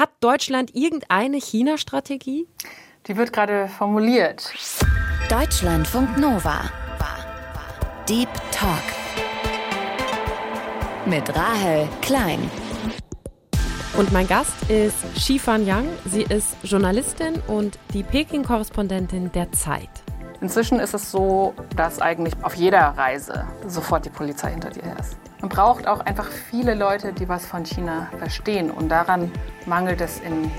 Hat Deutschland irgendeine China-Strategie? Die wird gerade formuliert. Deutschlandfunk Nova. Deep Talk. Mit Rahel Klein. Und mein Gast ist Shifan Yang. Sie ist Journalistin und die Peking-Korrespondentin der Zeit. Inzwischen ist es so, dass eigentlich auf jeder Reise sofort die Polizei hinter dir ist. Man braucht auch einfach viele Leute, die was von China verstehen. Und daran mangelt es in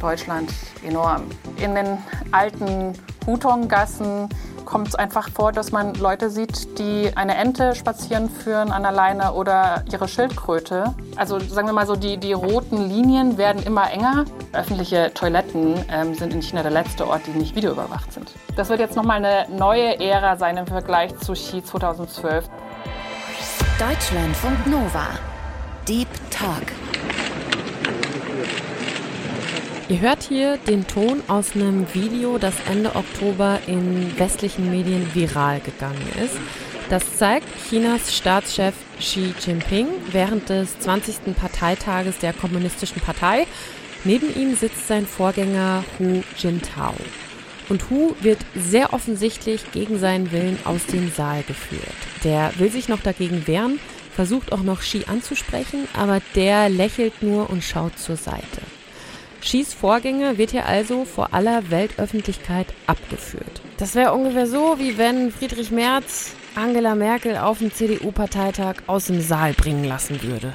Deutschland enorm. In den alten Hutong-Gassen kommt es einfach vor, dass man Leute sieht, die eine Ente spazieren führen an der Leine oder ihre Schildkröte. Also sagen wir mal so, die, die roten Linien werden immer enger. Öffentliche Toiletten ähm, sind in China der letzte Ort, die nicht videoüberwacht sind. Das wird jetzt nochmal eine neue Ära sein im Vergleich zu Xi 2012. Deutschlandfunk Nova. Deep Talk. Ihr hört hier den Ton aus einem Video, das Ende Oktober in westlichen Medien viral gegangen ist. Das zeigt Chinas Staatschef Xi Jinping während des 20. Parteitages der Kommunistischen Partei. Neben ihm sitzt sein Vorgänger Hu Jintao. Und Hu wird sehr offensichtlich gegen seinen Willen aus dem Saal geführt. Der will sich noch dagegen wehren, versucht auch noch Xi anzusprechen, aber der lächelt nur und schaut zur Seite. Schis Vorgänger wird hier also vor aller Weltöffentlichkeit abgeführt. Das wäre ungefähr so, wie wenn Friedrich Merz Angela Merkel auf dem CDU-Parteitag aus dem Saal bringen lassen würde.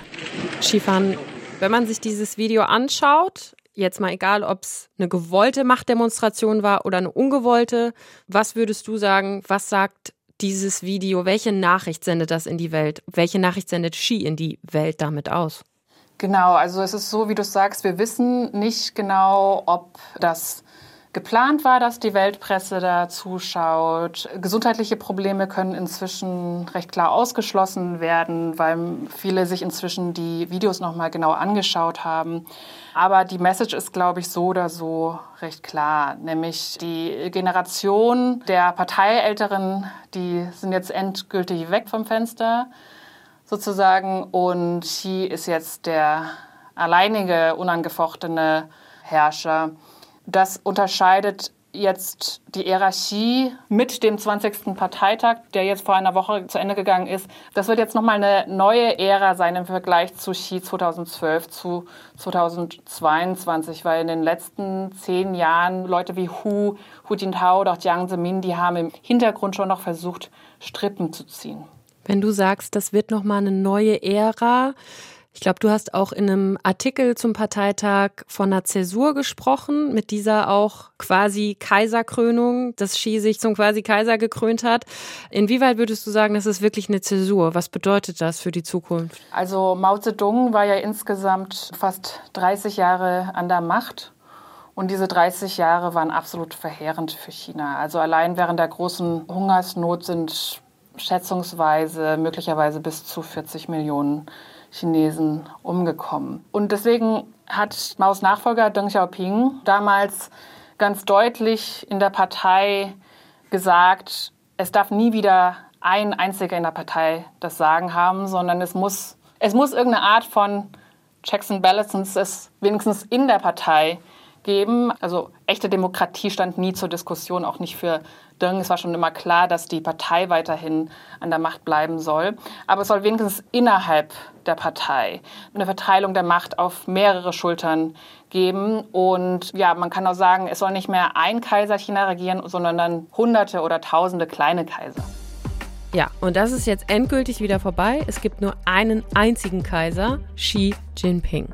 Schifan, wenn man sich dieses Video anschaut, jetzt mal egal, ob es eine gewollte Machtdemonstration war oder eine ungewollte, was würdest du sagen, was sagt dieses Video, welche Nachricht sendet das in die Welt? Welche Nachricht sendet Xi in die Welt damit aus? Genau, also es ist so, wie du sagst, wir wissen nicht genau, ob das geplant war, dass die Weltpresse da zuschaut. Gesundheitliche Probleme können inzwischen recht klar ausgeschlossen werden, weil viele sich inzwischen die Videos noch mal genau angeschaut haben. Aber die Message ist, glaube ich, so oder so recht klar, nämlich die Generation der Parteiälteren, die sind jetzt endgültig weg vom Fenster sozusagen. Und Xi ist jetzt der alleinige, unangefochtene Herrscher. Das unterscheidet jetzt die Hierarchie mit dem 20. Parteitag, der jetzt vor einer Woche zu Ende gegangen ist. Das wird jetzt nochmal eine neue Ära sein im Vergleich zu Xi 2012 zu 2022, weil in den letzten zehn Jahren Leute wie Hu, Hu Jintao oder auch Jiang Zemin, die haben im Hintergrund schon noch versucht, Strippen zu ziehen. Wenn du sagst, das wird nochmal eine neue Ära, ich glaube, du hast auch in einem Artikel zum Parteitag von einer Zäsur gesprochen, mit dieser auch quasi Kaiserkrönung, dass Xi sich zum quasi Kaiser gekrönt hat. Inwieweit würdest du sagen, das ist wirklich eine Zäsur? Was bedeutet das für die Zukunft? Also Mao Zedong war ja insgesamt fast 30 Jahre an der Macht. Und diese 30 Jahre waren absolut verheerend für China. Also allein während der großen Hungersnot sind schätzungsweise möglicherweise bis zu 40 Millionen Chinesen umgekommen. Und deswegen hat Maos Nachfolger Deng Xiaoping damals ganz deutlich in der Partei gesagt, es darf nie wieder ein einziger in der Partei das Sagen haben, sondern es muss, es muss irgendeine Art von Checks and Balances wenigstens in der Partei geben. Also echte Demokratie stand nie zur Diskussion, auch nicht für Deng. Es war schon immer klar, dass die Partei weiterhin an der Macht bleiben soll. Aber es soll wenigstens innerhalb der Partei eine Verteilung der Macht auf mehrere Schultern geben. Und ja, man kann auch sagen, es soll nicht mehr ein Kaiser China regieren, sondern dann Hunderte oder Tausende kleine Kaiser. Ja, und das ist jetzt endgültig wieder vorbei. Es gibt nur einen einzigen Kaiser, Xi Jinping.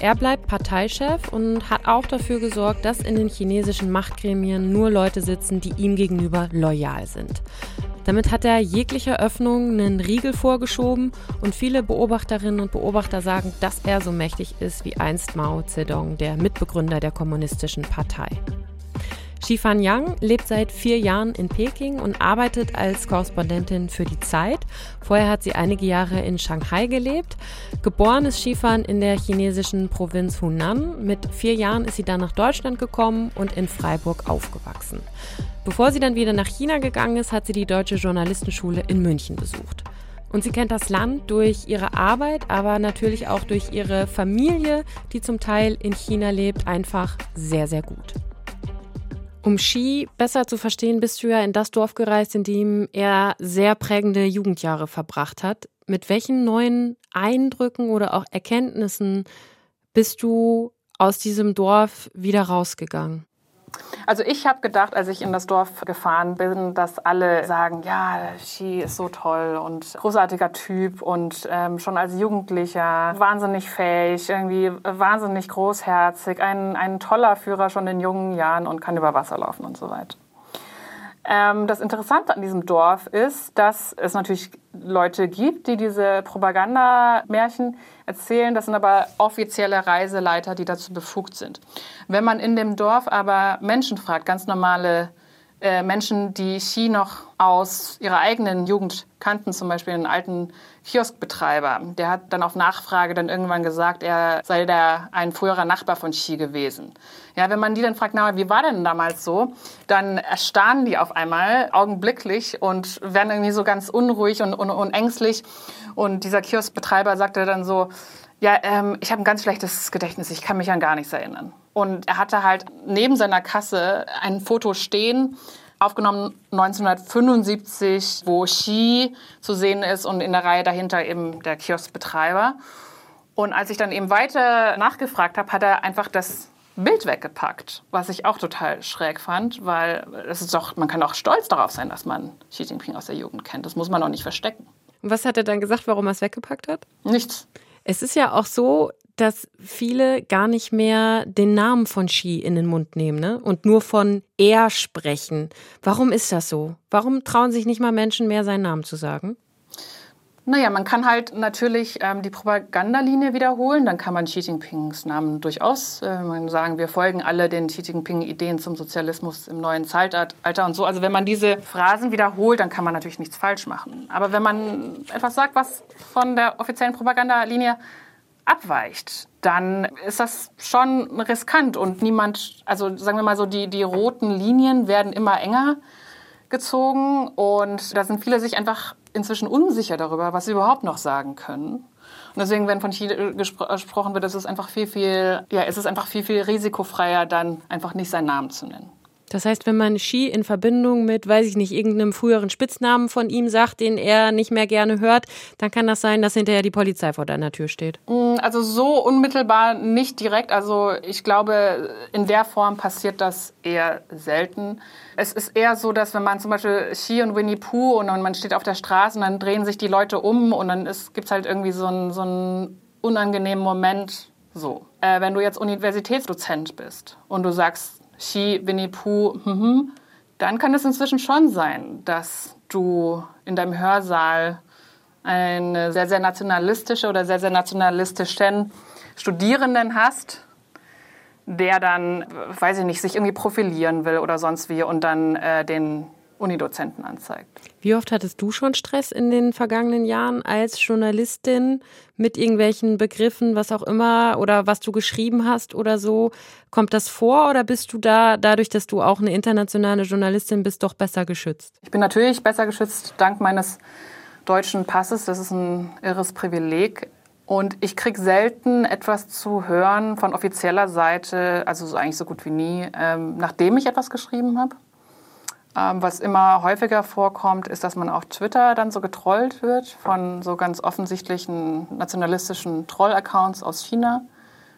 Er bleibt Parteichef und hat auch dafür gesorgt, dass in den chinesischen Machtgremien nur Leute sitzen, die ihm gegenüber loyal sind. Damit hat er jeglicher Öffnung einen Riegel vorgeschoben und viele Beobachterinnen und Beobachter sagen, dass er so mächtig ist wie einst Mao Zedong, der Mitbegründer der Kommunistischen Partei. Xifan Yang lebt seit vier Jahren in Peking und arbeitet als Korrespondentin für die Zeit. Vorher hat sie einige Jahre in Shanghai gelebt. Geboren ist Xifan in der chinesischen Provinz Hunan. Mit vier Jahren ist sie dann nach Deutschland gekommen und in Freiburg aufgewachsen. Bevor sie dann wieder nach China gegangen ist, hat sie die Deutsche Journalistenschule in München besucht. Und sie kennt das Land durch ihre Arbeit, aber natürlich auch durch ihre Familie, die zum Teil in China lebt, einfach sehr, sehr gut. Um Xi besser zu verstehen, bist du ja in das Dorf gereist, in dem er sehr prägende Jugendjahre verbracht hat. Mit welchen neuen Eindrücken oder auch Erkenntnissen bist du aus diesem Dorf wieder rausgegangen? Also ich habe gedacht, als ich in das Dorf gefahren bin, dass alle sagen, ja, Xi ist so toll und großartiger Typ und ähm, schon als Jugendlicher wahnsinnig fähig, irgendwie wahnsinnig großherzig, ein, ein toller Führer schon in jungen Jahren und kann über Wasser laufen und so weiter. Ähm, das Interessante an diesem Dorf ist, dass es natürlich Leute gibt, die diese Propagandamärchen erzählen. Das sind aber offizielle Reiseleiter, die dazu befugt sind. Wenn man in dem Dorf aber Menschen fragt, ganz normale äh, Menschen, die Xi noch aus ihrer eigenen Jugend kannten, zum Beispiel einen alten Kioskbetreiber. Der hat dann auf Nachfrage dann irgendwann gesagt, er sei der, ein früherer Nachbar von Xi gewesen. Ja, wenn man die dann fragt, na, wie war denn damals so, dann erstarren die auf einmal augenblicklich und werden irgendwie so ganz unruhig und, und, und ängstlich. Und dieser Kioskbetreiber sagte dann so, ja, ähm, ich habe ein ganz schlechtes Gedächtnis, ich kann mich an gar nichts erinnern. Und er hatte halt neben seiner Kasse ein Foto stehen, aufgenommen 1975, wo Xi zu sehen ist und in der Reihe dahinter eben der Kioskbetreiber. Und als ich dann eben weiter nachgefragt habe, hat er einfach das Bild weggepackt, was ich auch total schräg fand, weil es ist doch, man kann auch stolz darauf sein, dass man Xi Jinping aus der Jugend kennt. Das muss man auch nicht verstecken. Und was hat er dann gesagt, warum er es weggepackt hat? Nichts. Es ist ja auch so, dass viele gar nicht mehr den Namen von Xi in den Mund nehmen ne? und nur von er sprechen. Warum ist das so? Warum trauen sich nicht mal Menschen mehr, seinen Namen zu sagen? Naja, man kann halt natürlich ähm, die Propagandalinie wiederholen. Dann kann man Xi Jinpings Namen durchaus äh, sagen, wir folgen alle den Xi Jinping-Ideen zum Sozialismus im neuen Zeitalter und so. Also wenn man diese Phrasen wiederholt, dann kann man natürlich nichts falsch machen. Aber wenn man etwas sagt, was von der offiziellen Propagandalinie abweicht, dann ist das schon riskant und niemand, also sagen wir mal so, die, die roten Linien werden immer enger gezogen und da sind viele sich einfach inzwischen unsicher darüber, was sie überhaupt noch sagen können. Und deswegen, wenn von Chile gesprochen wird, ist es einfach viel, viel, ja, es ist einfach viel, viel risikofreier, dann einfach nicht seinen Namen zu nennen. Das heißt, wenn man Ski in Verbindung mit, weiß ich nicht, irgendeinem früheren Spitznamen von ihm sagt, den er nicht mehr gerne hört, dann kann das sein, dass hinterher die Polizei vor deiner Tür steht. Mm, also so unmittelbar nicht direkt. Also ich glaube, in der Form passiert das eher selten. Es ist eher so, dass wenn man zum Beispiel Ski und Winnie Pooh und man steht auf der Straße und dann drehen sich die Leute um und dann gibt es halt irgendwie so einen, so einen unangenehmen Moment. So, äh, wenn du jetzt Universitätsdozent bist und du sagst, Xi, Winnie Pooh, mhm, dann kann es inzwischen schon sein, dass du in deinem Hörsaal eine sehr, sehr nationalistische oder sehr, sehr nationalistischen Studierenden hast, der dann, weiß ich nicht, sich irgendwie profilieren will oder sonst wie und dann äh, den Unidozenten anzeigt. Wie oft hattest du schon Stress in den vergangenen Jahren als Journalistin mit irgendwelchen Begriffen, was auch immer, oder was du geschrieben hast oder so? Kommt das vor oder bist du da, dadurch, dass du auch eine internationale Journalistin bist, doch besser geschützt? Ich bin natürlich besser geschützt dank meines deutschen Passes. Das ist ein irres Privileg. Und ich kriege selten etwas zu hören von offizieller Seite, also so eigentlich so gut wie nie, ähm, nachdem ich etwas geschrieben habe. Ähm, was immer häufiger vorkommt, ist, dass man auf Twitter dann so getrollt wird von so ganz offensichtlichen nationalistischen Troll-Accounts aus China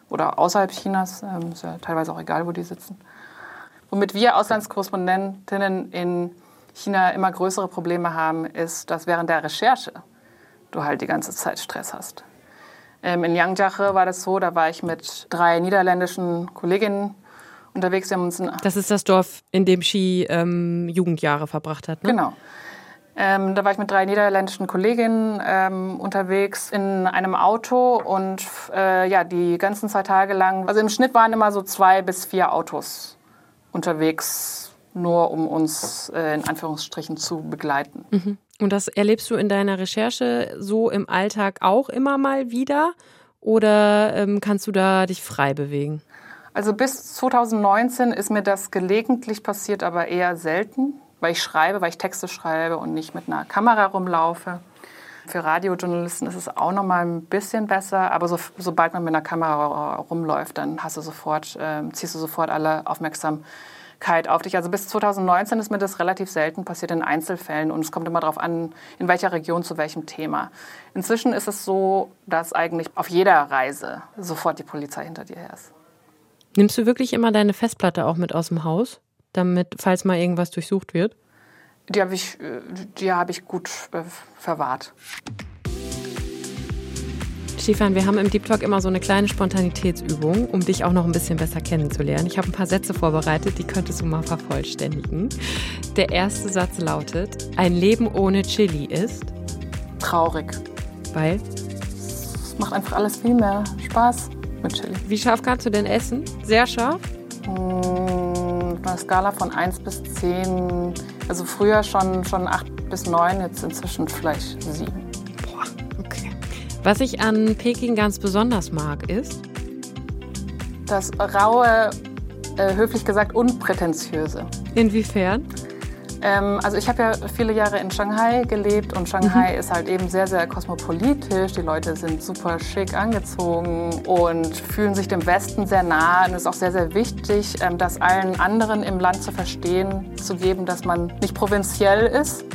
oder außerhalb Chinas. Ähm, ist ja teilweise auch egal, wo die sitzen. Womit wir Auslandskorrespondentinnen in China immer größere Probleme haben, ist, dass während der Recherche du halt die ganze Zeit Stress hast. Ähm, in Yangjiache war das so, da war ich mit drei niederländischen Kolleginnen unterwegs. Wir haben uns das ist das Dorf, in dem Ski ähm, Jugendjahre verbracht hat, ne? Genau. Ähm, da war ich mit drei niederländischen Kolleginnen ähm, unterwegs in einem Auto und äh, ja, die ganzen zwei Tage lang, also im Schnitt waren immer so zwei bis vier Autos unterwegs, nur um uns äh, in Anführungsstrichen zu begleiten. Mhm. Und das erlebst du in deiner Recherche so im Alltag auch immer mal wieder oder ähm, kannst du da dich frei bewegen? Also bis 2019 ist mir das gelegentlich passiert, aber eher selten, weil ich schreibe, weil ich Texte schreibe und nicht mit einer Kamera rumlaufe. Für Radiojournalisten ist es auch noch mal ein bisschen besser, aber so, sobald man mit einer Kamera rumläuft, dann hast du sofort, äh, ziehst du sofort alle Aufmerksamkeit auf dich. Also bis 2019 ist mir das relativ selten passiert in Einzelfällen und es kommt immer darauf an, in welcher Region zu welchem Thema. Inzwischen ist es so, dass eigentlich auf jeder Reise sofort die Polizei hinter dir her ist. Nimmst du wirklich immer deine Festplatte auch mit aus dem Haus, damit, falls mal irgendwas durchsucht wird? Die habe ich, die hab ich gut äh, verwahrt. Stefan, wir haben im Deep Talk immer so eine kleine Spontanitätsübung, um dich auch noch ein bisschen besser kennenzulernen. Ich habe ein paar Sätze vorbereitet, die könntest du mal vervollständigen. Der erste Satz lautet: Ein Leben ohne Chili ist traurig. Weil? Es macht einfach alles viel mehr Spaß mit Chili. Wie scharf kannst du denn essen? Sehr scharf? Auf einer Skala von 1 bis 10, also früher schon, schon 8 bis 9, jetzt inzwischen vielleicht 7. Boah, okay. Was ich an Peking ganz besonders mag, ist? Das raue, äh, höflich gesagt, unprätentiöse. Inwiefern? Ähm, also ich habe ja viele Jahre in Shanghai gelebt und Shanghai mhm. ist halt eben sehr, sehr kosmopolitisch. Die Leute sind super schick angezogen und fühlen sich dem Westen sehr nah. Und es ist auch sehr, sehr wichtig, ähm, das allen anderen im Land zu verstehen, zu geben, dass man nicht provinziell ist.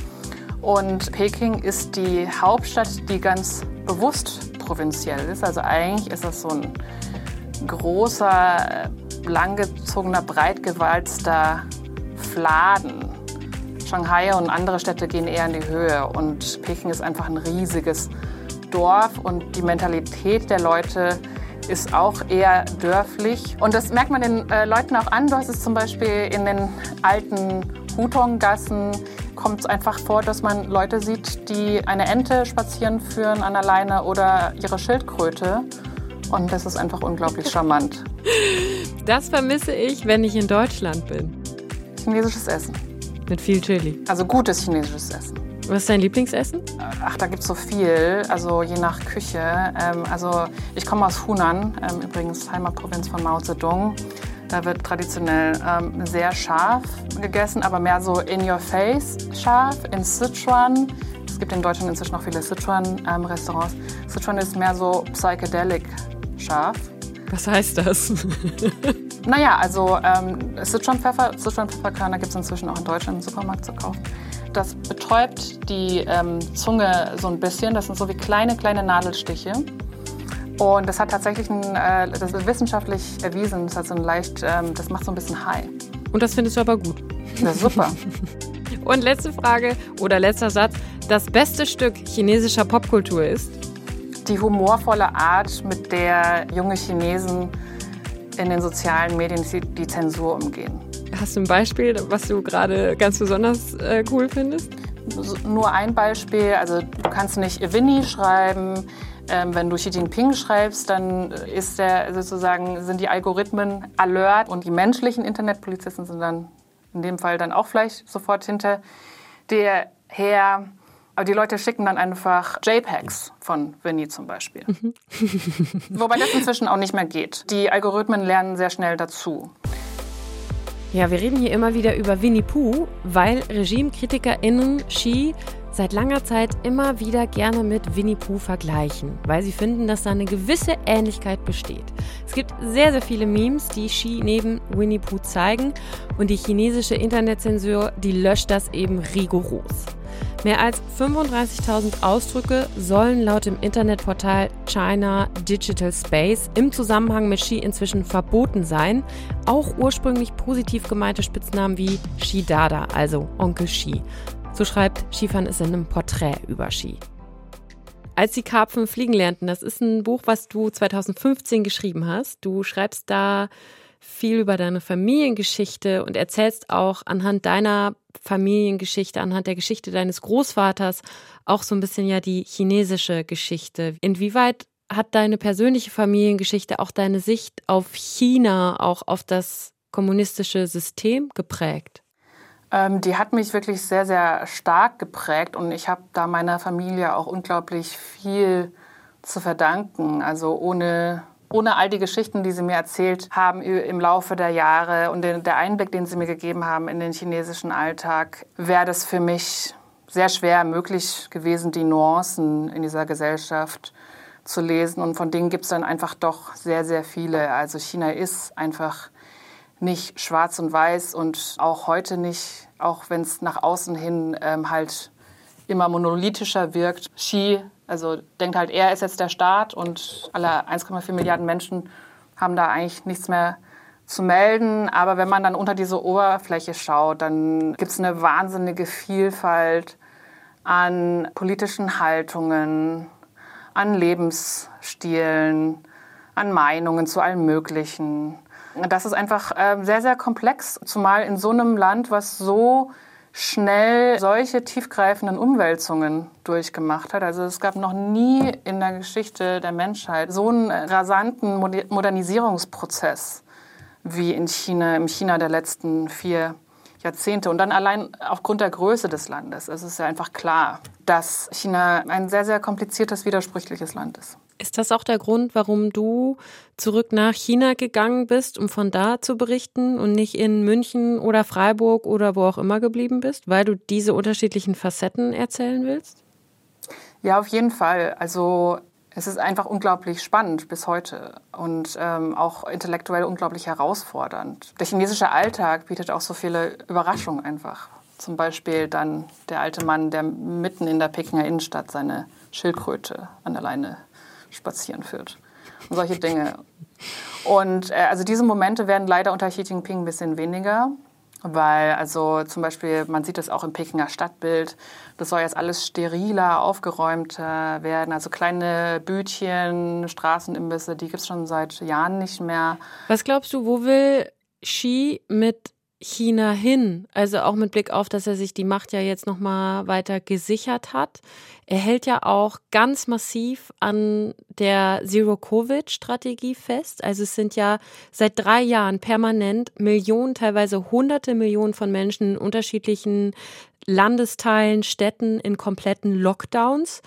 Und Peking ist die Hauptstadt, die ganz bewusst provinziell ist. Also eigentlich ist das so ein großer, langgezogener, breitgewalzter Fladen Shanghai und andere Städte gehen eher in die Höhe. Und Peking ist einfach ein riesiges Dorf und die Mentalität der Leute ist auch eher dörflich. Und das merkt man den äh, Leuten auch an. Du hast es zum Beispiel in den alten Hutong-Gassen kommt es einfach vor, dass man Leute sieht, die eine Ente spazieren führen an der Leine oder ihre Schildkröte. Und das ist einfach unglaublich charmant. Das vermisse ich, wenn ich in Deutschland bin. Chinesisches Essen. Mit viel Chili. Also gutes chinesisches Essen. Was ist dein Lieblingsessen? Ach, da gibt es so viel, also je nach Küche. Ähm, also ich komme aus Hunan, ähm, übrigens Heimatprovinz von Mao Zedong. Da wird traditionell ähm, sehr scharf gegessen, aber mehr so in your face scharf. In Sichuan, es gibt in Deutschland inzwischen noch viele Sichuan-Restaurants. Ähm, Sichuan ist mehr so psychedelic scharf. Was heißt das? naja, also ähm, Sichuan-Pfeffer, Sichuan-Pfefferkörner gibt es inzwischen auch in Deutschland im Supermarkt zu kaufen. Das betäubt die ähm, Zunge so ein bisschen. Das sind so wie kleine, kleine Nadelstiche. Und das hat tatsächlich, ein, äh, das ist wissenschaftlich erwiesen, das, hat so ein leicht, ähm, das macht so ein bisschen high. Und das findest du aber gut? Ja, super. Und letzte Frage oder letzter Satz. Das beste Stück chinesischer Popkultur ist? die humorvolle Art, mit der junge Chinesen in den sozialen Medien die Zensur umgehen. Hast du ein Beispiel, was du gerade ganz besonders äh, cool findest? Nur ein Beispiel. Also du kannst nicht Winnie schreiben. Ähm, wenn du Xi Jinping schreibst, dann ist der sozusagen sind die Algorithmen alert und die menschlichen Internetpolizisten sind dann in dem Fall dann auch vielleicht sofort hinter der her. Aber die Leute schicken dann einfach JPEGs von Winnie zum Beispiel. Mhm. Wobei das inzwischen auch nicht mehr geht. Die Algorithmen lernen sehr schnell dazu. Ja, wir reden hier immer wieder über Winnie Pooh, weil RegimekritikerInnen Xi seit langer Zeit immer wieder gerne mit Winnie Pooh vergleichen, weil sie finden, dass da eine gewisse Ähnlichkeit besteht. Es gibt sehr, sehr viele Memes, die Xi neben Winnie Pooh zeigen und die chinesische Internetzensur, die löscht das eben rigoros. Mehr als 35.000 Ausdrücke sollen laut dem Internetportal China Digital Space im Zusammenhang mit Xi inzwischen verboten sein. Auch ursprünglich positiv gemeinte Spitznamen wie Xi Dada, also Onkel Xi. So schreibt Xifan es in einem Porträt über Xi. Als die Karpfen fliegen lernten, das ist ein Buch, was du 2015 geschrieben hast. Du schreibst da viel über deine Familiengeschichte und erzählst auch anhand deiner Familiengeschichte, anhand der Geschichte deines Großvaters auch so ein bisschen ja die chinesische Geschichte. Inwieweit hat deine persönliche Familiengeschichte auch deine Sicht auf China, auch auf das kommunistische System geprägt? Ähm, die hat mich wirklich sehr, sehr stark geprägt und ich habe da meiner Familie auch unglaublich viel zu verdanken. Also ohne ohne all die Geschichten, die Sie mir erzählt haben im Laufe der Jahre und der Einblick, den Sie mir gegeben haben in den chinesischen Alltag, wäre das für mich sehr schwer möglich gewesen, die Nuancen in dieser Gesellschaft zu lesen. Und von denen gibt es dann einfach doch sehr, sehr viele. Also China ist einfach nicht schwarz und weiß und auch heute nicht, auch wenn es nach außen hin ähm, halt immer monolithischer wirkt. Xi, also denkt halt, er ist jetzt der Staat und alle 1,4 Milliarden Menschen haben da eigentlich nichts mehr zu melden. Aber wenn man dann unter diese Oberfläche schaut, dann gibt es eine wahnsinnige Vielfalt an politischen Haltungen, an Lebensstilen, an Meinungen zu allem Möglichen. Das ist einfach äh, sehr, sehr komplex, zumal in so einem Land, was so schnell solche tiefgreifenden Umwälzungen durchgemacht hat. Also es gab noch nie in der Geschichte der Menschheit so einen rasanten Modernisierungsprozess wie in China, im China der letzten vier Jahrzehnte. Und dann allein aufgrund der Größe des Landes. Es ist ja einfach klar, dass China ein sehr, sehr kompliziertes, widersprüchliches Land ist. Ist das auch der Grund, warum du zurück nach China gegangen bist, um von da zu berichten und nicht in München oder Freiburg oder wo auch immer geblieben bist, weil du diese unterschiedlichen Facetten erzählen willst? Ja, auf jeden Fall. Also es ist einfach unglaublich spannend bis heute und ähm, auch intellektuell unglaublich herausfordernd. Der chinesische Alltag bietet auch so viele Überraschungen einfach. Zum Beispiel dann der alte Mann, der mitten in der Pekinger Innenstadt seine Schildkröte an der Leine spazieren führt. Und solche Dinge. Und äh, also diese Momente werden leider unter Xi Jinping ein bisschen weniger, weil also zum Beispiel, man sieht es auch im Pekinger Stadtbild, das soll jetzt alles steriler, aufgeräumter werden. Also kleine Bütchen, Straßenimbisse, die gibt es schon seit Jahren nicht mehr. Was glaubst du, wo will Xi mit China hin? Also auch mit Blick auf, dass er sich die Macht ja jetzt noch mal weiter gesichert hat. Er hält ja auch ganz massiv an der Zero-Covid-Strategie fest. Also es sind ja seit drei Jahren permanent Millionen, teilweise hunderte Millionen von Menschen in unterschiedlichen Landesteilen, Städten in kompletten Lockdowns.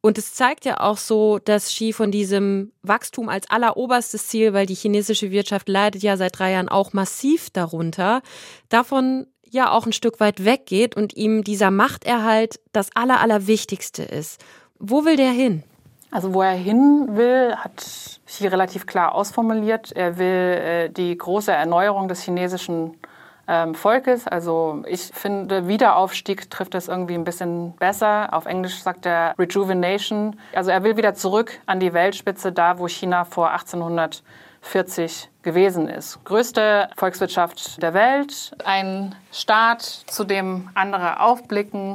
Und es zeigt ja auch so, dass Xi von diesem Wachstum als alleroberstes Ziel, weil die chinesische Wirtschaft leidet ja seit drei Jahren auch massiv darunter, davon ja auch ein Stück weit weggeht und ihm dieser Machterhalt das Aller, Allerwichtigste ist. Wo will der hin? Also wo er hin will, hat Xi relativ klar ausformuliert. Er will äh, die große Erneuerung des chinesischen ähm, Volkes. Also ich finde, Wiederaufstieg trifft das irgendwie ein bisschen besser. Auf Englisch sagt er Rejuvenation. Also er will wieder zurück an die Weltspitze, da wo China vor 1840 gewesen ist. Größte Volkswirtschaft der Welt, ein Staat, zu dem andere aufblicken.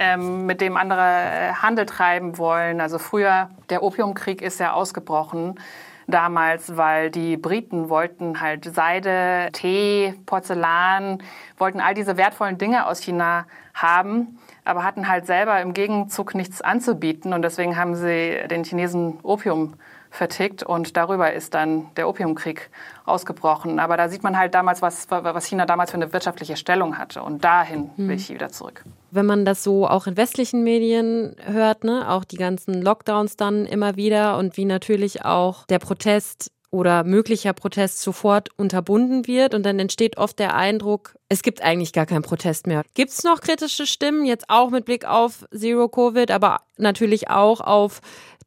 Ähm, mit dem andere äh, Handel treiben wollen. Also früher, der Opiumkrieg ist ja ausgebrochen damals, weil die Briten wollten halt Seide, Tee, Porzellan, wollten all diese wertvollen Dinge aus China haben, aber hatten halt selber im Gegenzug nichts anzubieten und deswegen haben sie den Chinesen Opium vertickt und darüber ist dann der Opiumkrieg ausgebrochen. Aber da sieht man halt damals, was, was China damals für eine wirtschaftliche Stellung hatte und dahin will ich wieder zurück. Wenn man das so auch in westlichen Medien hört, ne, auch die ganzen Lockdowns dann immer wieder und wie natürlich auch der Protest oder möglicher Protest sofort unterbunden wird und dann entsteht oft der Eindruck, es gibt eigentlich gar keinen Protest mehr. Gibt es noch kritische Stimmen, jetzt auch mit Blick auf Zero Covid, aber natürlich auch auf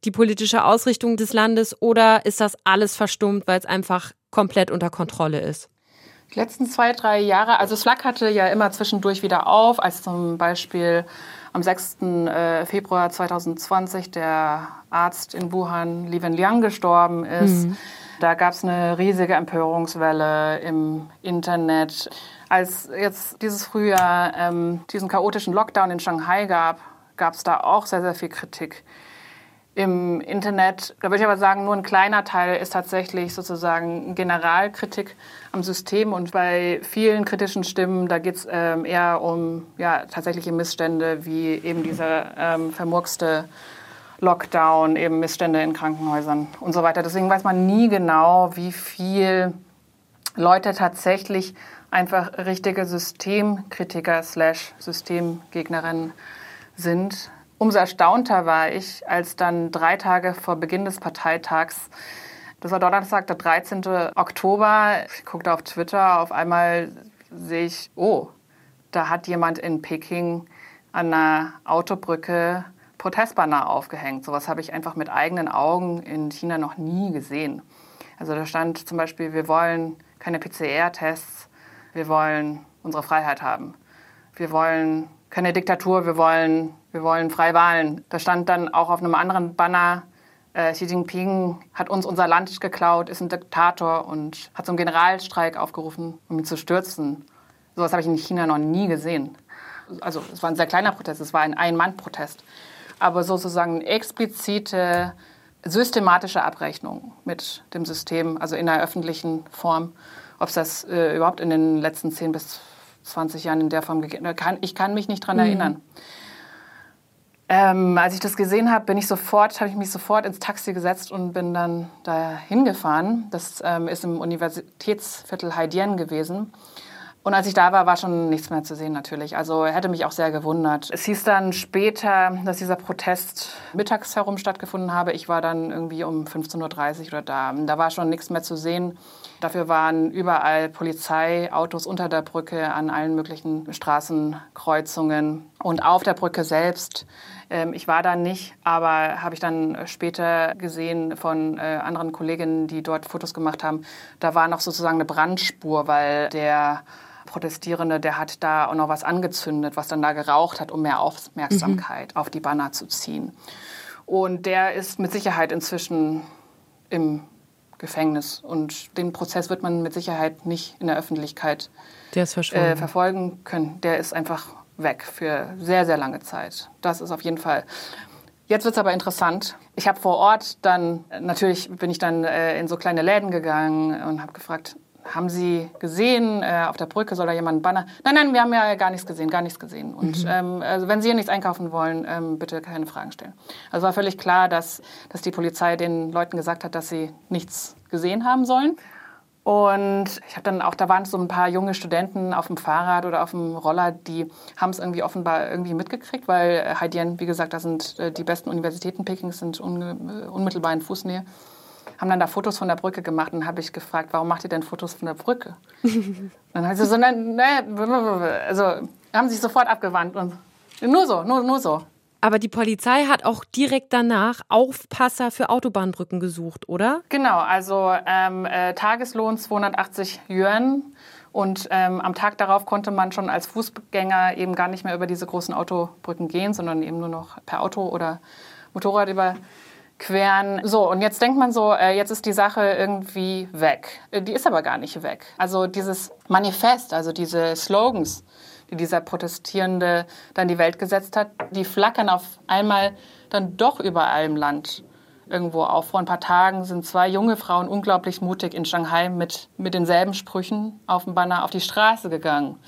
die politische Ausrichtung des Landes oder ist das alles verstummt, weil es einfach komplett unter Kontrolle ist? Die letzten zwei, drei Jahre, also es flackerte ja immer zwischendurch wieder auf, als zum Beispiel am 6. Äh, Februar 2020 der Arzt in Wuhan, Li Wenliang, gestorben ist. Mhm. Da gab es eine riesige Empörungswelle im Internet. Als jetzt dieses Frühjahr ähm, diesen chaotischen Lockdown in Shanghai gab, gab es da auch sehr, sehr viel Kritik im Internet, da würde ich aber sagen, nur ein kleiner Teil ist tatsächlich sozusagen Generalkritik am System und bei vielen kritischen Stimmen, da geht es ähm, eher um ja, tatsächliche Missstände wie eben dieser ähm, vermurkste Lockdown, eben Missstände in Krankenhäusern und so weiter. Deswegen weiß man nie genau, wie viel Leute tatsächlich einfach richtige Systemkritiker slash Systemgegnerinnen sind. Umso erstaunter war ich, als dann drei Tage vor Beginn des Parteitags, das war Donnerstag, der 13. Oktober, ich guckte auf Twitter, auf einmal sehe ich, oh, da hat jemand in Peking an einer Autobrücke Protestbanner aufgehängt. Sowas habe ich einfach mit eigenen Augen in China noch nie gesehen. Also da stand zum Beispiel, wir wollen keine PCR-Tests, wir wollen unsere Freiheit haben. Wir wollen keine Diktatur, wir wollen, wir wollen freie Wahlen. Da stand dann auch auf einem anderen Banner, äh, Xi Jinping hat uns unser Land geklaut, ist ein Diktator und hat einen Generalstreik aufgerufen, um ihn zu stürzen. So etwas habe ich in China noch nie gesehen. Also es war ein sehr kleiner Protest, es war ein Ein-Mann-Protest. Aber sozusagen explizite, systematische Abrechnung mit dem System, also in einer öffentlichen Form, ob es das äh, überhaupt in den letzten 10 bis 20 Jahren in der Form gegeben hat. Ich kann mich nicht daran mhm. erinnern. Ähm, als ich das gesehen habe, bin ich sofort, habe ich mich sofort ins Taxi gesetzt und bin dann da hingefahren. Das ähm, ist im Universitätsviertel Haidian gewesen. Und als ich da war, war schon nichts mehr zu sehen natürlich. Also hätte mich auch sehr gewundert. Es hieß dann später, dass dieser Protest mittags herum stattgefunden habe. Ich war dann irgendwie um 15.30 Uhr oder da. Da war schon nichts mehr zu sehen. Dafür waren überall Polizeiautos unter der Brücke an allen möglichen Straßenkreuzungen. Und auf der Brücke selbst ähm, ich war da nicht, aber habe ich dann später gesehen von äh, anderen Kolleginnen, die dort Fotos gemacht haben. Da war noch sozusagen eine Brandspur, weil der Protestierende, der hat da auch noch was angezündet, was dann da geraucht hat, um mehr Aufmerksamkeit mhm. auf die Banner zu ziehen. Und der ist mit Sicherheit inzwischen im Gefängnis. Und den Prozess wird man mit Sicherheit nicht in der Öffentlichkeit der äh, verfolgen können. Der ist einfach weg für sehr, sehr lange Zeit. Das ist auf jeden Fall. Jetzt wird es aber interessant. Ich habe vor Ort dann, natürlich bin ich dann äh, in so kleine Läden gegangen und habe gefragt, haben Sie gesehen, äh, auf der Brücke soll da jemand einen Banner? Nein, nein, wir haben ja gar nichts gesehen, gar nichts gesehen. Und mhm. ähm, also wenn Sie hier nichts einkaufen wollen, ähm, bitte keine Fragen stellen. Also war völlig klar, dass, dass die Polizei den Leuten gesagt hat, dass sie nichts gesehen haben sollen. Und ich habe dann auch, da waren so ein paar junge Studenten auf dem Fahrrad oder auf dem Roller, die haben es irgendwie offenbar irgendwie mitgekriegt, weil Haidian, wie gesagt, da sind äh, die besten Universitäten Pekings sind unmittelbar in Fußnähe haben dann da Fotos von der Brücke gemacht und habe ich gefragt, warum macht ihr denn Fotos von der Brücke? dann hat sie so, nein, nein, also haben sich sofort abgewandt und nur so, nur, nur so. Aber die Polizei hat auch direkt danach Aufpasser für Autobahnbrücken gesucht, oder? Genau, also ähm, äh, Tageslohn 280 Yuan. Und ähm, am Tag darauf konnte man schon als Fußgänger eben gar nicht mehr über diese großen Autobrücken gehen, sondern eben nur noch per Auto oder Motorrad über queren. So, und jetzt denkt man so, äh, jetzt ist die Sache irgendwie weg. Äh, die ist aber gar nicht weg. Also dieses Manifest, also diese Slogans, die dieser Protestierende dann die Welt gesetzt hat, die flackern auf einmal dann doch überall im Land irgendwo auf. Vor ein paar Tagen sind zwei junge Frauen unglaublich mutig in Shanghai mit, mit denselben Sprüchen auf dem Banner auf die Straße gegangen.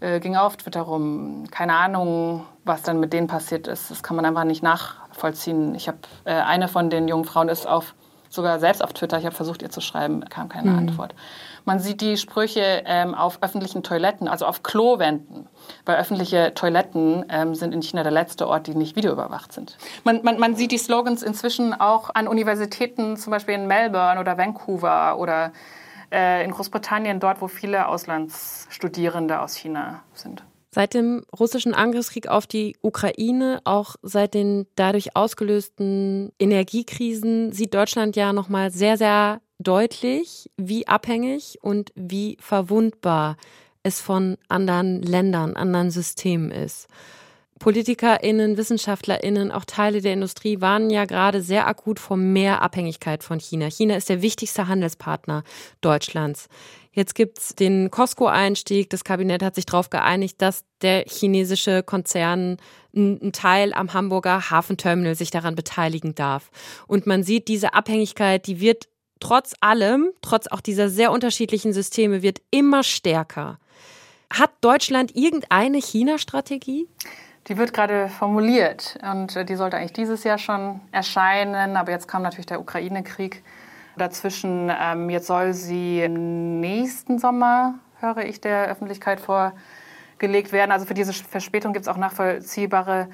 Äh, ging auf Twitter rum. Keine Ahnung, was dann mit denen passiert ist. Das kann man einfach nicht nachvollziehen. Ich habe äh, eine von den jungen Frauen ist auf sogar selbst auf Twitter. Ich habe versucht, ihr zu schreiben, kam keine mhm. Antwort. Man sieht die Sprüche ähm, auf öffentlichen Toiletten, also auf Klowänden. Weil öffentliche Toiletten ähm, sind in China der letzte Ort, die nicht videoüberwacht sind. Man, man, man sieht die Slogans inzwischen auch an Universitäten, zum Beispiel in Melbourne oder Vancouver oder äh, in Großbritannien, dort, wo viele Auslandsstudierende aus China sind. Seit dem russischen Angriffskrieg auf die Ukraine, auch seit den dadurch ausgelösten Energiekrisen, sieht Deutschland ja nochmal sehr, sehr deutlich, wie abhängig und wie verwundbar es von anderen Ländern, anderen Systemen ist. PolitikerInnen, WissenschaftlerInnen, auch Teile der Industrie warnen ja gerade sehr akut vor mehr Abhängigkeit von China. China ist der wichtigste Handelspartner Deutschlands. Jetzt gibt's den Costco-Einstieg. Das Kabinett hat sich darauf geeinigt, dass der chinesische Konzern einen Teil am Hamburger Hafenterminal sich daran beteiligen darf. Und man sieht, diese Abhängigkeit, die wird trotz allem, trotz auch dieser sehr unterschiedlichen Systeme, wird immer stärker. Hat Deutschland irgendeine China-Strategie? Die wird gerade formuliert und äh, die sollte eigentlich dieses Jahr schon erscheinen. Aber jetzt kam natürlich der Ukraine-Krieg dazwischen. Ähm, jetzt soll sie nächsten Sommer, höre ich der Öffentlichkeit vorgelegt werden. Also für diese Verspätung gibt es auch nachvollziehbare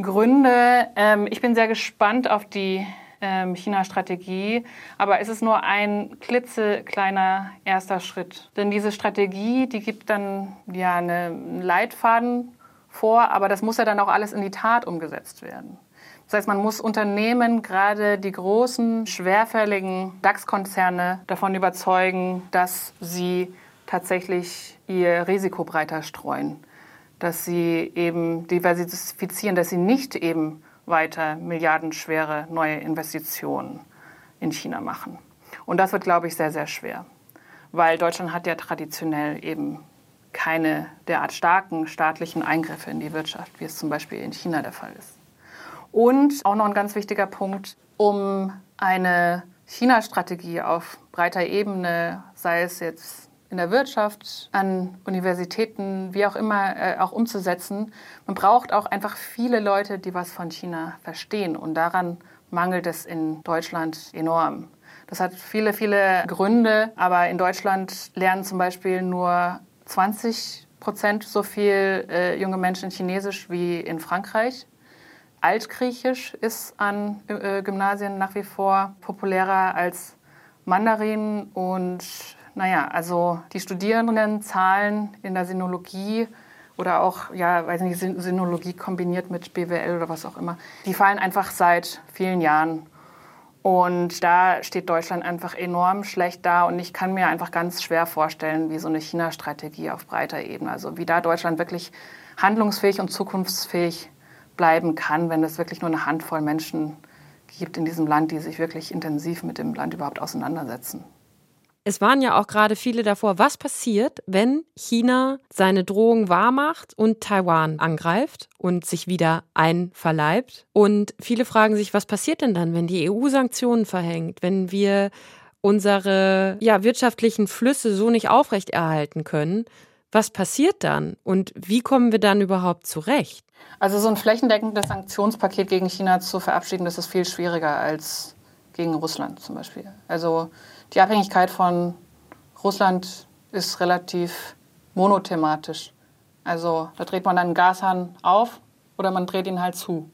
Gründe. Ähm, ich bin sehr gespannt auf die ähm, China-Strategie, aber es ist nur ein klitzekleiner erster Schritt. Denn diese Strategie, die gibt dann ja einen Leitfaden vor, aber das muss ja dann auch alles in die Tat umgesetzt werden. Das heißt, man muss Unternehmen, gerade die großen, schwerfälligen DAX-Konzerne davon überzeugen, dass sie tatsächlich ihr Risiko breiter streuen, dass sie eben diversifizieren, dass sie nicht eben weiter milliardenschwere neue Investitionen in China machen. Und das wird, glaube ich, sehr, sehr schwer, weil Deutschland hat ja traditionell eben keine derart starken staatlichen Eingriffe in die Wirtschaft, wie es zum Beispiel in China der Fall ist. Und auch noch ein ganz wichtiger Punkt, um eine China-Strategie auf breiter Ebene, sei es jetzt in der Wirtschaft, an Universitäten, wie auch immer, äh, auch umzusetzen. Man braucht auch einfach viele Leute, die was von China verstehen. Und daran mangelt es in Deutschland enorm. Das hat viele, viele Gründe, aber in Deutschland lernen zum Beispiel nur 20 Prozent so viel äh, junge Menschen Chinesisch wie in Frankreich. Altgriechisch ist an äh, Gymnasien nach wie vor populärer als Mandarin. Und naja, also die Studierendenzahlen in der Sinologie oder auch, ja, weiß nicht, Sinologie kombiniert mit BWL oder was auch immer, die fallen einfach seit vielen Jahren. Und da steht Deutschland einfach enorm schlecht da. Und ich kann mir einfach ganz schwer vorstellen, wie so eine China-Strategie auf breiter Ebene, also wie da Deutschland wirklich handlungsfähig und zukunftsfähig bleiben kann, wenn es wirklich nur eine Handvoll Menschen gibt in diesem Land, die sich wirklich intensiv mit dem Land überhaupt auseinandersetzen. Es waren ja auch gerade viele davor, was passiert, wenn China seine Drohung wahrmacht und Taiwan angreift und sich wieder einverleibt. Und viele fragen sich, was passiert denn dann, wenn die EU Sanktionen verhängt, wenn wir unsere ja, wirtschaftlichen Flüsse so nicht aufrechterhalten können? Was passiert dann und wie kommen wir dann überhaupt zurecht? Also so ein flächendeckendes Sanktionspaket gegen China zu verabschieden, das ist viel schwieriger als gegen Russland zum Beispiel. Also die Abhängigkeit von Russland ist relativ monothematisch. Also da dreht man einen Gashahn auf oder man dreht ihn halt zu.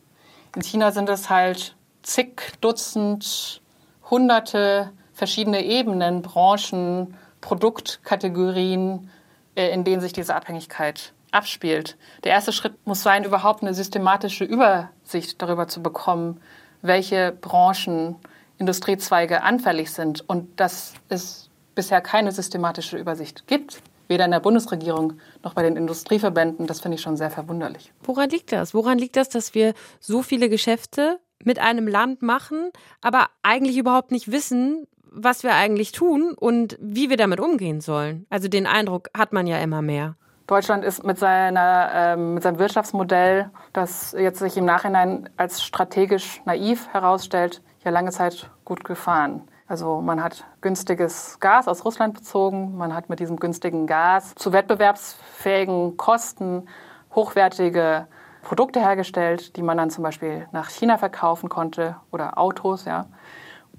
In China sind es halt zig Dutzend, hunderte verschiedene Ebenen, Branchen, Produktkategorien, in denen sich diese Abhängigkeit abspielt. Der erste Schritt muss sein, überhaupt eine systematische Übersicht darüber zu bekommen, welche Branchen, Industriezweige anfällig sind und dass es bisher keine systematische Übersicht gibt. Weder in der Bundesregierung noch bei den Industrieverbänden. Das finde ich schon sehr verwunderlich. Woran liegt das? Woran liegt das, dass wir so viele Geschäfte mit einem Land machen, aber eigentlich überhaupt nicht wissen, was wir eigentlich tun und wie wir damit umgehen sollen? Also den Eindruck hat man ja immer mehr. Deutschland ist mit, seiner, äh, mit seinem Wirtschaftsmodell, das jetzt sich im Nachhinein als strategisch naiv herausstellt, ja lange Zeit gut gefahren. Also man hat günstiges Gas aus Russland bezogen, man hat mit diesem günstigen Gas zu wettbewerbsfähigen Kosten hochwertige Produkte hergestellt, die man dann zum Beispiel nach China verkaufen konnte oder Autos, ja.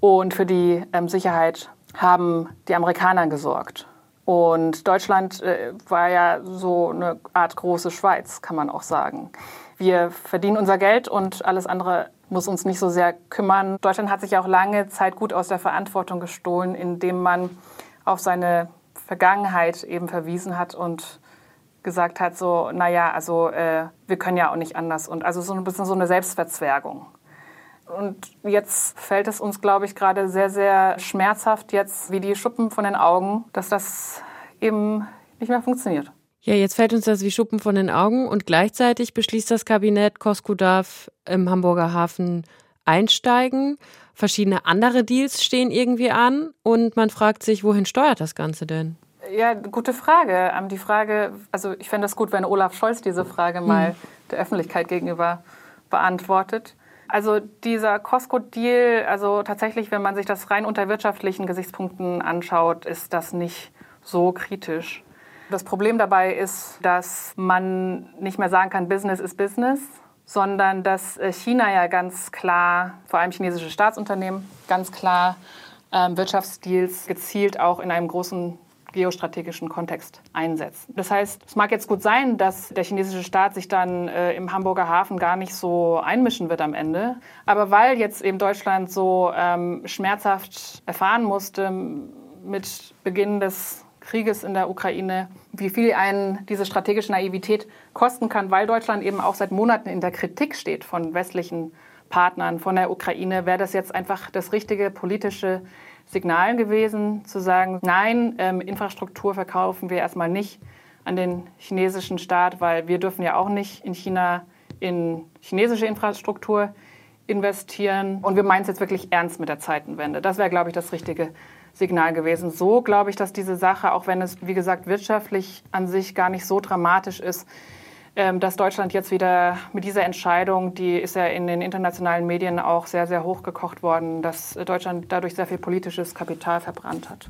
Und für die ähm, Sicherheit haben die Amerikaner gesorgt. Und Deutschland äh, war ja so eine Art große Schweiz, kann man auch sagen. Wir verdienen unser Geld und alles andere muss uns nicht so sehr kümmern. Deutschland hat sich auch lange Zeit gut aus der Verantwortung gestohlen, indem man auf seine Vergangenheit eben verwiesen hat und gesagt hat, so, naja, also äh, wir können ja auch nicht anders. Und also so ein bisschen so eine Selbstverzwergung. Und jetzt fällt es uns, glaube ich, gerade sehr, sehr schmerzhaft jetzt wie die Schuppen von den Augen, dass das eben nicht mehr funktioniert. Ja, jetzt fällt uns das wie Schuppen von den Augen und gleichzeitig beschließt das Kabinett, Costco darf im Hamburger Hafen einsteigen. Verschiedene andere Deals stehen irgendwie an und man fragt sich, wohin steuert das Ganze denn? Ja, gute Frage. Ähm, die Frage, also ich fände es gut, wenn Olaf Scholz diese Frage mal hm. der Öffentlichkeit gegenüber beantwortet. Also dieser Costco-Deal, also tatsächlich, wenn man sich das rein unter wirtschaftlichen Gesichtspunkten anschaut, ist das nicht so kritisch. Das Problem dabei ist, dass man nicht mehr sagen kann, Business ist Business, sondern dass äh, China ja ganz klar, vor allem chinesische Staatsunternehmen, ganz klar ähm, Wirtschaftsdeals gezielt auch in einem großen geostrategischen Kontext einsetzen. Das heißt, es mag jetzt gut sein, dass der chinesische Staat sich dann äh, im Hamburger Hafen gar nicht so einmischen wird am Ende. Aber weil jetzt eben Deutschland so ähm, schmerzhaft erfahren musste mit Beginn des Krieges in der Ukraine, wie viel einen diese strategische Naivität kosten kann, weil Deutschland eben auch seit Monaten in der Kritik steht von westlichen Partnern, von der Ukraine, wäre das jetzt einfach das richtige politische Signal gewesen, zu sagen, nein, ähm, Infrastruktur verkaufen wir erstmal nicht an den chinesischen Staat, weil wir dürfen ja auch nicht in China in chinesische Infrastruktur investieren. Und wir meinen es jetzt wirklich ernst mit der Zeitenwende. Das wäre, glaube ich, das richtige Signal gewesen. So glaube ich, dass diese Sache, auch wenn es, wie gesagt, wirtschaftlich an sich gar nicht so dramatisch ist, dass Deutschland jetzt wieder mit dieser Entscheidung, die ist ja in den internationalen Medien auch sehr, sehr hochgekocht worden, dass Deutschland dadurch sehr viel politisches Kapital verbrannt hat.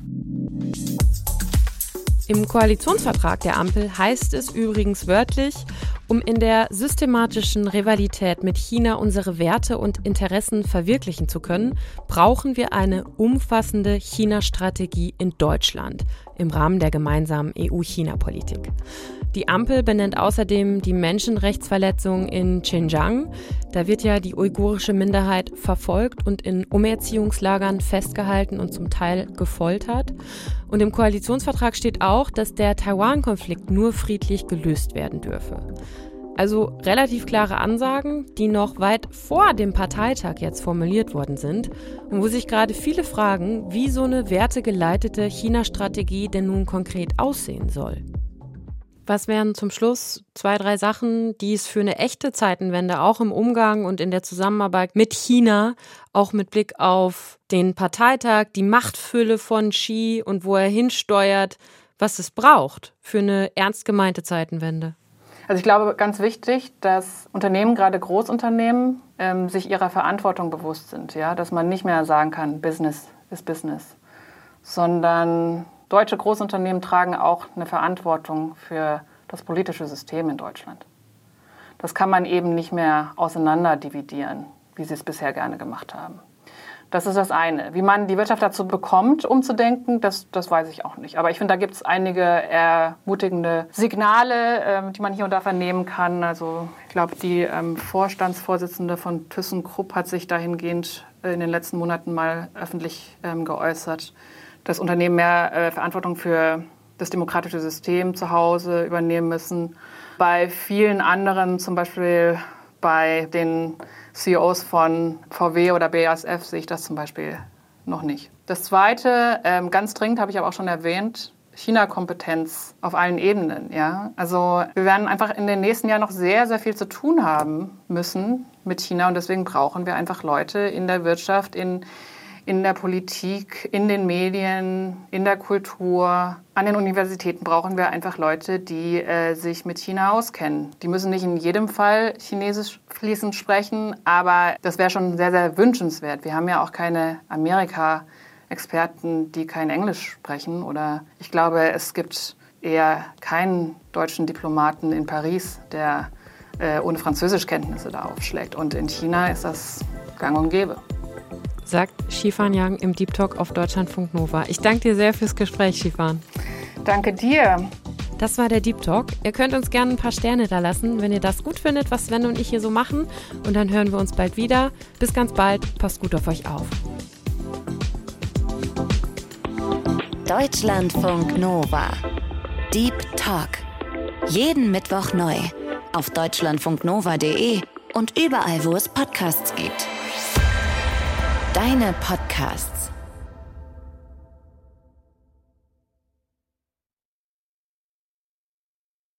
Im Koalitionsvertrag der Ampel heißt es übrigens wörtlich, um in der systematischen Rivalität mit China unsere Werte und Interessen verwirklichen zu können, brauchen wir eine umfassende China-Strategie in Deutschland im Rahmen der gemeinsamen EU-China-Politik. Die Ampel benennt außerdem die Menschenrechtsverletzungen in Xinjiang. Da wird ja die uigurische Minderheit verfolgt und in Umerziehungslagern festgehalten und zum Teil gefoltert. Und im Koalitionsvertrag steht auch, dass der Taiwan-Konflikt nur friedlich gelöst werden dürfe. Also relativ klare Ansagen, die noch weit vor dem Parteitag jetzt formuliert worden sind und wo sich gerade viele fragen, wie so eine wertegeleitete China-Strategie denn nun konkret aussehen soll. Was wären zum Schluss zwei, drei Sachen, die es für eine echte Zeitenwende auch im Umgang und in der Zusammenarbeit mit China, auch mit Blick auf den Parteitag, die Machtfülle von Xi und wo er hinsteuert, was es braucht für eine ernst gemeinte Zeitenwende? Also ich glaube, ganz wichtig, dass Unternehmen, gerade Großunternehmen, ähm, sich ihrer Verantwortung bewusst sind. Ja? Dass man nicht mehr sagen kann, Business ist Business, sondern deutsche Großunternehmen tragen auch eine Verantwortung für das politische System in Deutschland. Das kann man eben nicht mehr auseinanderdividieren, wie sie es bisher gerne gemacht haben. Das ist das eine. Wie man die Wirtschaft dazu bekommt, umzudenken, das, das weiß ich auch nicht. Aber ich finde, da gibt es einige ermutigende Signale, ähm, die man hier und da vernehmen kann. Also ich glaube, die ähm, Vorstandsvorsitzende von ThyssenKrupp hat sich dahingehend in den letzten Monaten mal öffentlich ähm, geäußert dass Unternehmen mehr äh, Verantwortung für das demokratische System zu Hause übernehmen müssen. Bei vielen anderen, zum Beispiel bei den CEOs von VW oder BASF, sehe ich das zum Beispiel noch nicht. Das Zweite, ähm, ganz dringend habe ich aber auch schon erwähnt, China-Kompetenz auf allen Ebenen. Ja? Also wir werden einfach in den nächsten Jahren noch sehr, sehr viel zu tun haben müssen mit China und deswegen brauchen wir einfach Leute in der Wirtschaft, in in der Politik, in den Medien, in der Kultur. An den Universitäten brauchen wir einfach Leute, die äh, sich mit China auskennen. Die müssen nicht in jedem Fall Chinesisch fließend sprechen, aber das wäre schon sehr, sehr wünschenswert. Wir haben ja auch keine Amerika-Experten, die kein Englisch sprechen. Oder ich glaube, es gibt eher keinen deutschen Diplomaten in Paris, der äh, ohne Französischkenntnisse da aufschlägt. Und in China ist das gang und gäbe sagt Shifan Yang im Deep Talk auf Deutschlandfunk Nova. Ich danke dir sehr fürs Gespräch, Shifan. Danke dir. Das war der Deep Talk. Ihr könnt uns gerne ein paar Sterne da lassen, wenn ihr das gut findet, was Sven und ich hier so machen. Und dann hören wir uns bald wieder. Bis ganz bald. Passt gut auf euch auf. Deutschlandfunk Nova. Deep Talk. Jeden Mittwoch neu. Auf deutschlandfunknova.de und überall, wo es Podcasts gibt. Deine Podcasts.